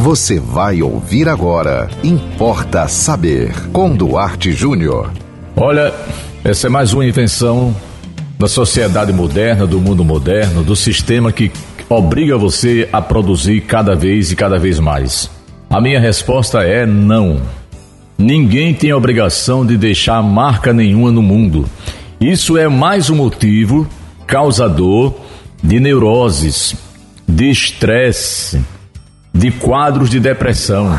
Você vai ouvir agora. Importa saber. Com Duarte Júnior. Olha, essa é mais uma invenção da sociedade moderna, do mundo moderno, do sistema que obriga você a produzir cada vez e cada vez mais. A minha resposta é não. Ninguém tem obrigação de deixar marca nenhuma no mundo. Isso é mais um motivo causador de neuroses, de estresse, de quadros de depressão.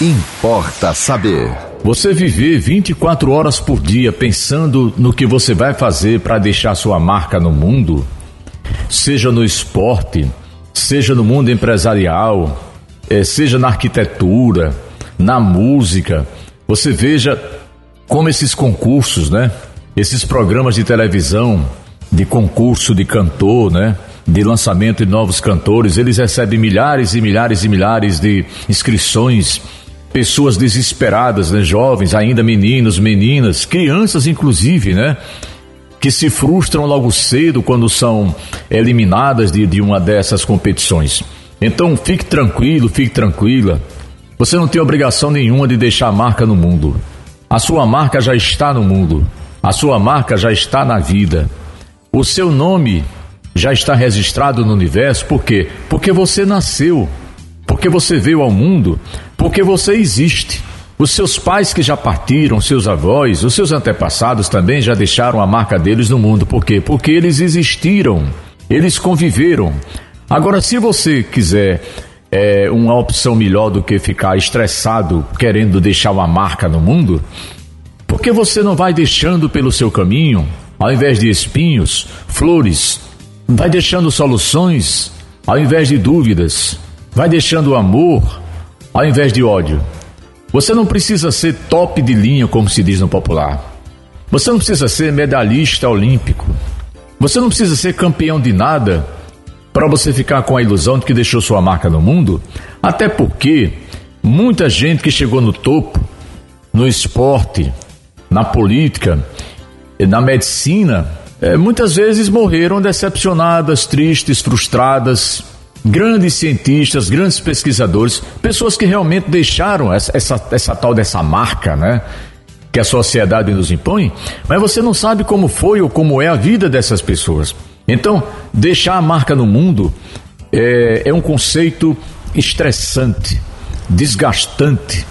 Importa saber. Você viver 24 horas por dia pensando no que você vai fazer para deixar sua marca no mundo, seja no esporte, seja no mundo empresarial, eh, seja na arquitetura, na música. Você veja como esses concursos, né? Esses programas de televisão, de concurso de cantor, né? De lançamento de novos cantores, eles recebem milhares e milhares e milhares de inscrições, pessoas desesperadas, né? Jovens, ainda meninos, meninas, crianças inclusive, né? Que se frustram logo cedo quando são eliminadas de, de uma dessas competições. Então fique tranquilo, fique tranquila. Você não tem obrigação nenhuma de deixar a marca no mundo. A sua marca já está no mundo. A sua marca já está na vida. O seu nome já está registrado no universo, por quê? Porque você nasceu, porque você veio ao mundo, porque você existe. Os seus pais que já partiram, seus avós, os seus antepassados também já deixaram a marca deles no mundo. Por quê? Porque eles existiram, eles conviveram. Agora, se você quiser é, uma opção melhor do que ficar estressado querendo deixar uma marca no mundo, por que você não vai deixando pelo seu caminho ao invés de espinhos, flores. Vai deixando soluções ao invés de dúvidas. Vai deixando amor ao invés de ódio. Você não precisa ser top de linha, como se diz no popular. Você não precisa ser medalhista olímpico. Você não precisa ser campeão de nada para você ficar com a ilusão de que deixou sua marca no mundo. Até porque muita gente que chegou no topo, no esporte, na política, na medicina, é, muitas vezes morreram decepcionadas, tristes, frustradas. Grandes cientistas, grandes pesquisadores, pessoas que realmente deixaram essa, essa, essa tal dessa marca, né? Que a sociedade nos impõe, mas você não sabe como foi ou como é a vida dessas pessoas. Então, deixar a marca no mundo é, é um conceito estressante, desgastante,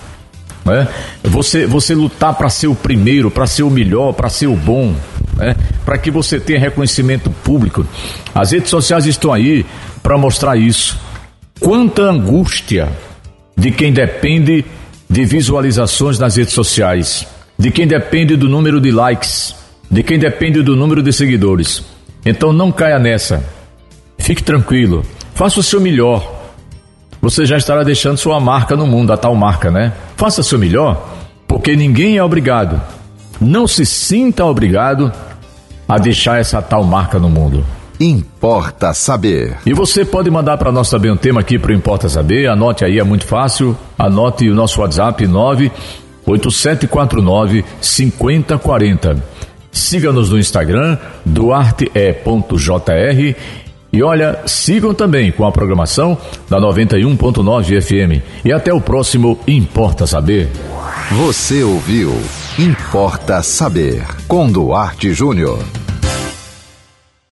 né? Você, você lutar para ser o primeiro, para ser o melhor, para ser o bom, né? Para que você tenha reconhecimento público. As redes sociais estão aí para mostrar isso. Quanta angústia de quem depende de visualizações nas redes sociais, de quem depende do número de likes, de quem depende do número de seguidores. Então não caia nessa. Fique tranquilo. Faça o seu melhor você já estará deixando sua marca no mundo, a tal marca, né? Faça seu melhor, porque ninguém é obrigado. Não se sinta obrigado a deixar essa tal marca no mundo. Importa saber. E você pode mandar para nós também um tema aqui para o Importa Saber. Anote aí, é muito fácil. Anote o nosso WhatsApp 98749 5040. Siga-nos no Instagram, duarte.jr e olha, sigam também com a programação da 91.9 FM. E até o próximo Importa Saber. Você ouviu Importa Saber com Duarte Júnior.